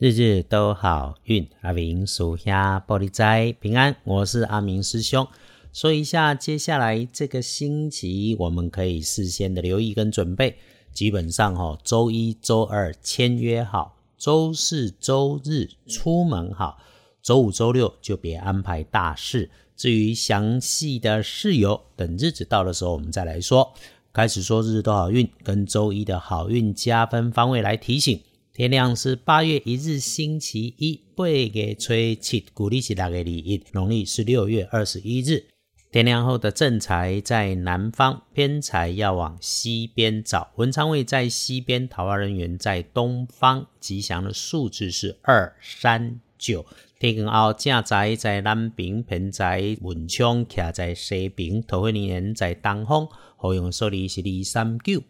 日日都好运，阿明属下玻璃斋平安。我是阿明师兄，说一下接下来这个星期我们可以事先的留意跟准备。基本上哈，周一周二签约好，周四周日出门好，周五周六就别安排大事。至于详细的事由，等日子到的时候我们再来说。开始说日日都好运，跟周一的好运加分方位来提醒。天亮是八月一日星期一，八月初七，古历是六月二一，农历是六月二十一日。天亮后的正财在南方，偏财要往西边找。文昌位在西边，桃花人员在东方。吉祥的数字是二三九。天光后正财在南边，偏财文昌徛在西边，桃花人员在东方。好用数字是二三九。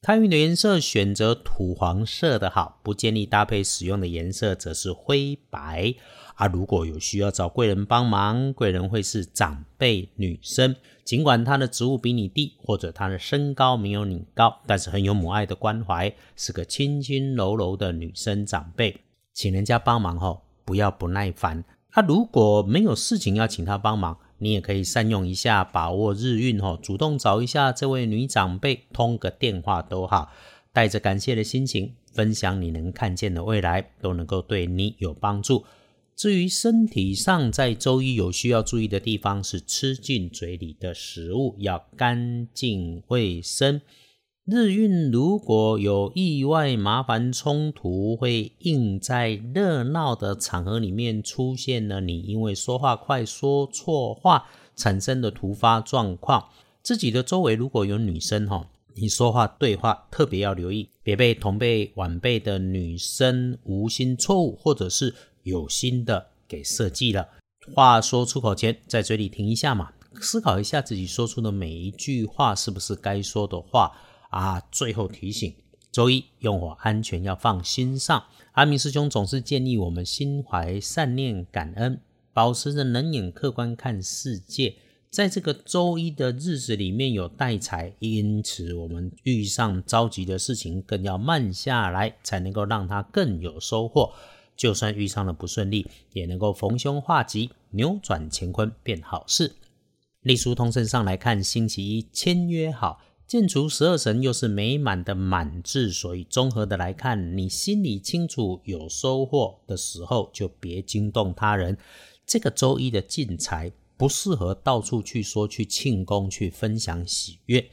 开运的颜色选择土黄色的好，不建议搭配使用的颜色则是灰白。啊，如果有需要找贵人帮忙，贵人会是长辈女生，尽管她的职务比你低，或者她的身高没有你高，但是很有母爱的关怀，是个轻轻柔柔的女生长辈，请人家帮忙后不要不耐烦。他如果没有事情要请他帮忙。你也可以善用一下，把握日运哦，主动找一下这位女长辈，通个电话都好，带着感谢的心情，分享你能看见的未来，都能够对你有帮助。至于身体上，在周一有需要注意的地方是吃进嘴里的食物要干净卫生。日运如果有意外、麻烦、冲突，会应在热闹的场合里面出现了。你因为说话快、说错话产生的突发状况，自己的周围如果有女生哈，你说话对话特别要留意，别被同辈晚辈的女生无心错误或者是有心的给设计了。话说出口前，在嘴里停一下嘛，思考一下自己说出的每一句话是不是该说的话。啊！最后提醒，周一用火安全要放心上。阿明师兄总是建议我们心怀善念、感恩，保持着冷眼客观看世界。在这个周一的日子里面有带财，因此我们遇上着急的事情，更要慢下来，才能够让它更有收获。就算遇上了不顺利，也能够逢凶化吉，扭转乾坤变好事。隶书通身上来看，星期一签约好。建除十二神又是美满的满字，所以综合的来看，你心里清楚有收获的时候，就别惊动他人。这个周一的进财不适合到处去说、去庆功、去分享喜悦。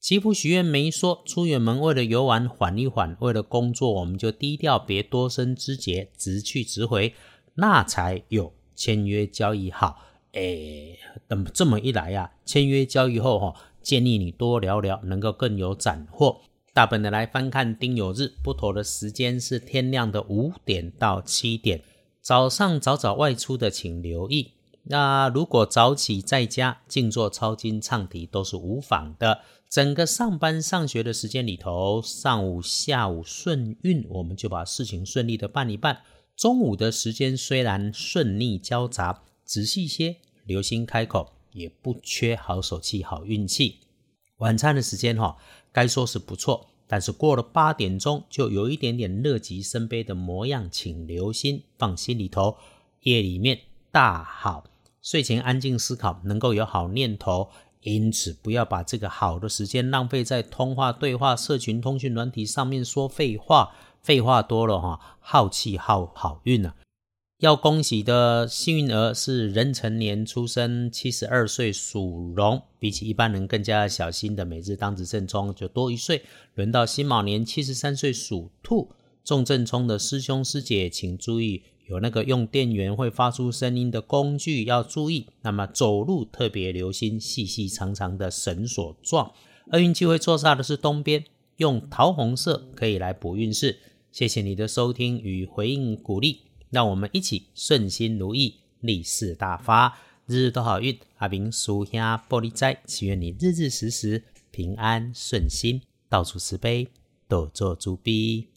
祈福许愿没说，出远门为了游玩缓一缓，为了工作我们就低调，别多生枝节，直去直回，那才有签约交易好。哎，等这么一来呀，签约交易后哈。建议你多聊聊，能够更有斩获。大本的来翻看丁酉日不妥的时间是天亮的五点到七点，早上早早外出的请留意。那如果早起在家静坐抄经唱题都是无妨的。整个上班上学的时间里头，上午下午顺运，我们就把事情顺利的办一办。中午的时间虽然顺逆交杂，仔细些，留心开口。也不缺好手气、好运气。晚餐的时间哈，该说是不错，但是过了八点钟就有一点点乐极生悲的模样，请留心放心里头。夜里面大好，睡前安静思考，能够有好念头。因此，不要把这个好的时间浪费在通话、对话、社群通讯软体上面说废话，废话多了哈，耗气耗好运啊。要恭喜的幸运儿是壬辰年出生，七十二岁属龙，比起一般人更加小心的每日当值正冲就多一岁。轮到辛卯年七十三岁属兔，重正冲的师兄师姐请注意，有那个用电源会发出声音的工具要注意。那么走路特别留心细细长长的绳索状。厄运机会坐煞的是东边，用桃红色可以来补运势。谢谢你的收听与回应鼓励。让我们一起顺心如意，利市大发，日日都好运。阿明书香玻璃斋，祈愿你日日时时平安顺心，到处慈悲，多做诸逼。